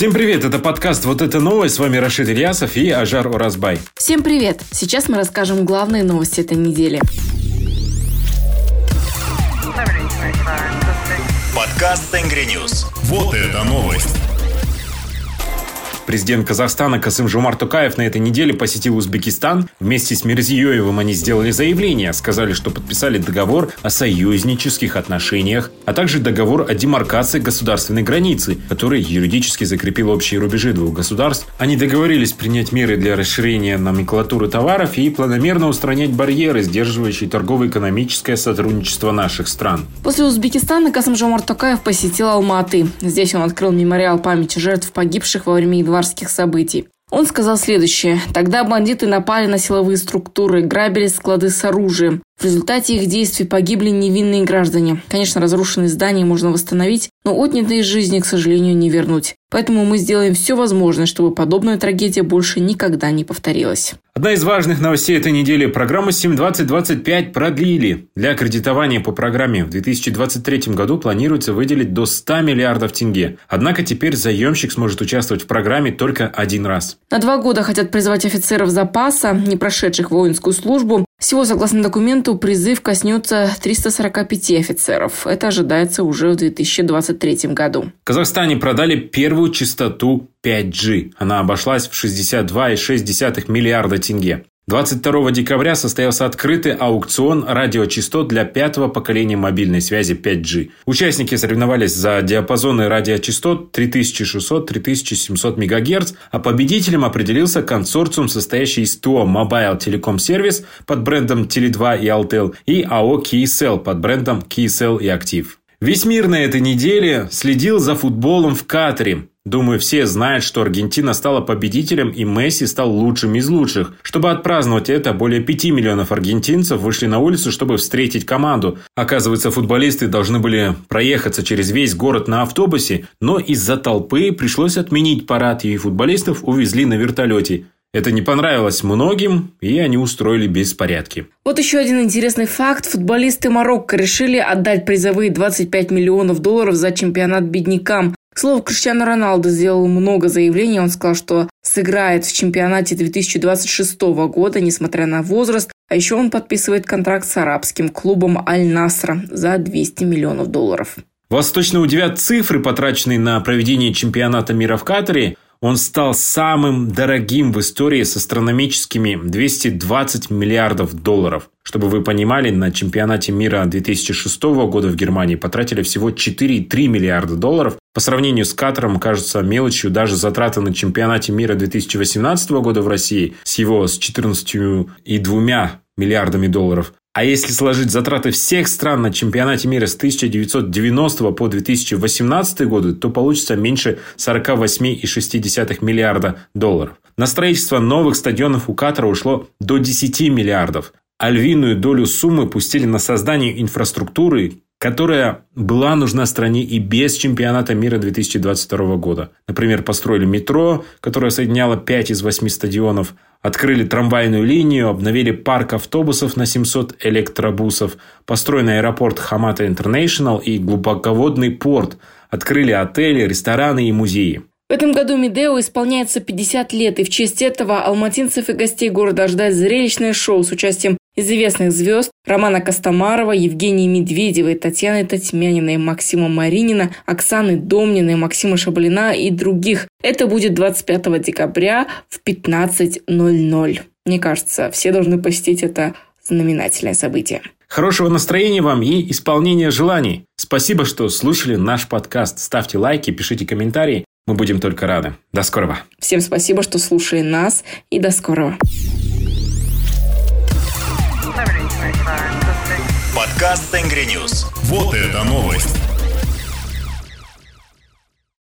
Всем привет, это подкаст «Вот это новость». С вами Рашид Ильясов и Ажар Уразбай. Всем привет! Сейчас мы расскажем главные новости этой недели. Подкаст Tengri News. Вот это новость. Президент Казахстана Касым-Жомарт Токаев на этой неделе посетил Узбекистан. Вместе с Мирзиёевым они сделали заявление. Сказали, что подписали договор о союзнических отношениях, а также договор о демаркации государственной границы, который юридически закрепил общие рубежи двух государств. Они договорились принять меры для расширения номенклатуры товаров и планомерно устранять барьеры, сдерживающие торгово-экономическое сотрудничество наших стран. После Узбекистана Касым Жомар Токаев посетил Алматы. Здесь он открыл мемориал памяти жертв погибших во время едва январских событий. Он сказал следующее. Тогда бандиты напали на силовые структуры, грабили склады с оружием. В результате их действий погибли невинные граждане. Конечно, разрушенные здания можно восстановить, но отнятые жизни, к сожалению, не вернуть. Поэтому мы сделаем все возможное, чтобы подобная трагедия больше никогда не повторилась. Одна из важных новостей этой недели – программу 7.20.25 продлили. Для аккредитования по программе в 2023 году планируется выделить до 100 миллиардов тенге. Однако теперь заемщик сможет участвовать в программе только один раз. На два года хотят призвать офицеров запаса, не прошедших воинскую службу. Всего, согласно документу, призыв коснется 345 офицеров. Это ожидается уже в 2023 году. В Казахстане продали первую частоту 5G. Она обошлась в 62,6 миллиарда тенге. 22 декабря состоялся открытый аукцион радиочастот для пятого поколения мобильной связи 5G. Участники соревновались за диапазоны радиочастот 3600-3700 МГц, а победителем определился консорциум, состоящий из ТО Mobile Telecom Service под брендом Tele2 и Altel и АО KeyCell под брендом KeyCell и Active. Весь мир на этой неделе следил за футболом в Катаре. Думаю, все знают, что Аргентина стала победителем и Месси стал лучшим из лучших. Чтобы отпраздновать это, более 5 миллионов аргентинцев вышли на улицу, чтобы встретить команду. Оказывается, футболисты должны были проехаться через весь город на автобусе, но из-за толпы пришлось отменить парад, и футболистов увезли на вертолете. Это не понравилось многим, и они устроили беспорядки. Вот еще один интересный факт. Футболисты Марокко решили отдать призовые 25 миллионов долларов за чемпионат беднякам. К слову, Криштиану Роналду сделал много заявлений. Он сказал, что сыграет в чемпионате 2026 года, несмотря на возраст. А еще он подписывает контракт с арабским клубом Аль-Насра за 200 миллионов долларов. Вас точно удивят цифры, потраченные на проведение чемпионата мира в Катаре – он стал самым дорогим в истории с астрономическими 220 миллиардов долларов. Чтобы вы понимали, на чемпионате мира 2006 года в Германии потратили всего 4,3 миллиарда долларов. По сравнению с Катаром кажется мелочью даже затраты на чемпионате мира 2018 года в России с его с 14,2 миллиардами долларов. А если сложить затраты всех стран на чемпионате мира с 1990 по 2018 годы, то получится меньше 48,6 миллиарда долларов. На строительство новых стадионов у Катара ушло до 10 миллиардов, а львиную долю суммы пустили на создание инфраструктуры, которая была нужна стране и без чемпионата мира 2022 года. Например, построили метро, которое соединяло 5 из 8 стадионов, открыли трамвайную линию, обновили парк автобусов на 700 электробусов, построен аэропорт Хамата Интернешнл и глубоководный порт, открыли отели, рестораны и музеи. В этом году Медео исполняется 50 лет, и в честь этого алматинцев и гостей города ждать зрелищное шоу с участием известных звезд Романа Костомарова, Евгении Медведевой, Татьяны Татьмяниной, Максима Маринина, Оксаны Домниной, Максима Шаблина и других. Это будет 25 декабря в 15.00. Мне кажется, все должны посетить это знаменательное событие. Хорошего настроения вам и исполнения желаний. Спасибо, что слушали наш подкаст. Ставьте лайки, пишите комментарии. Мы будем только рады. До скорого. Всем спасибо, что слушали нас и до скорого. Подкаст Tengri News. Вот это новость.